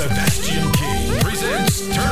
Sebastian King presents Turn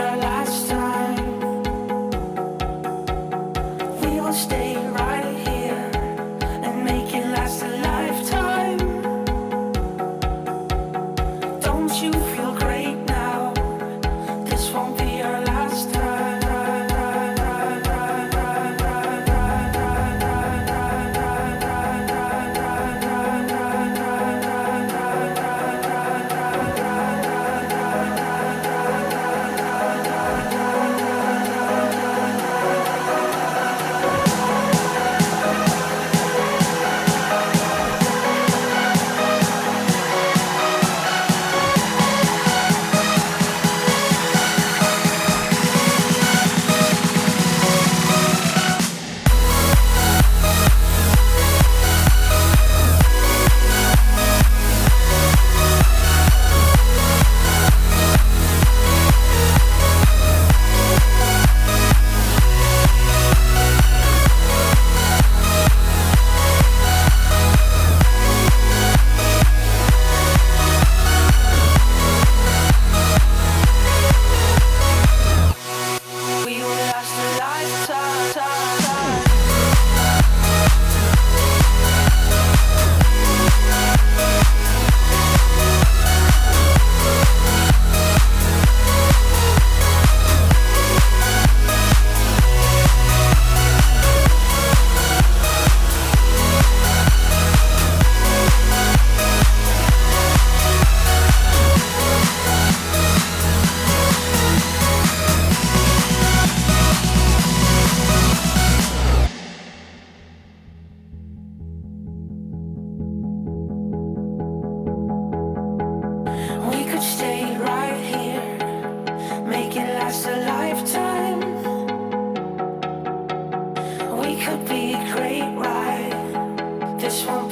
our last could be a great ride. This won't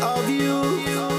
of you.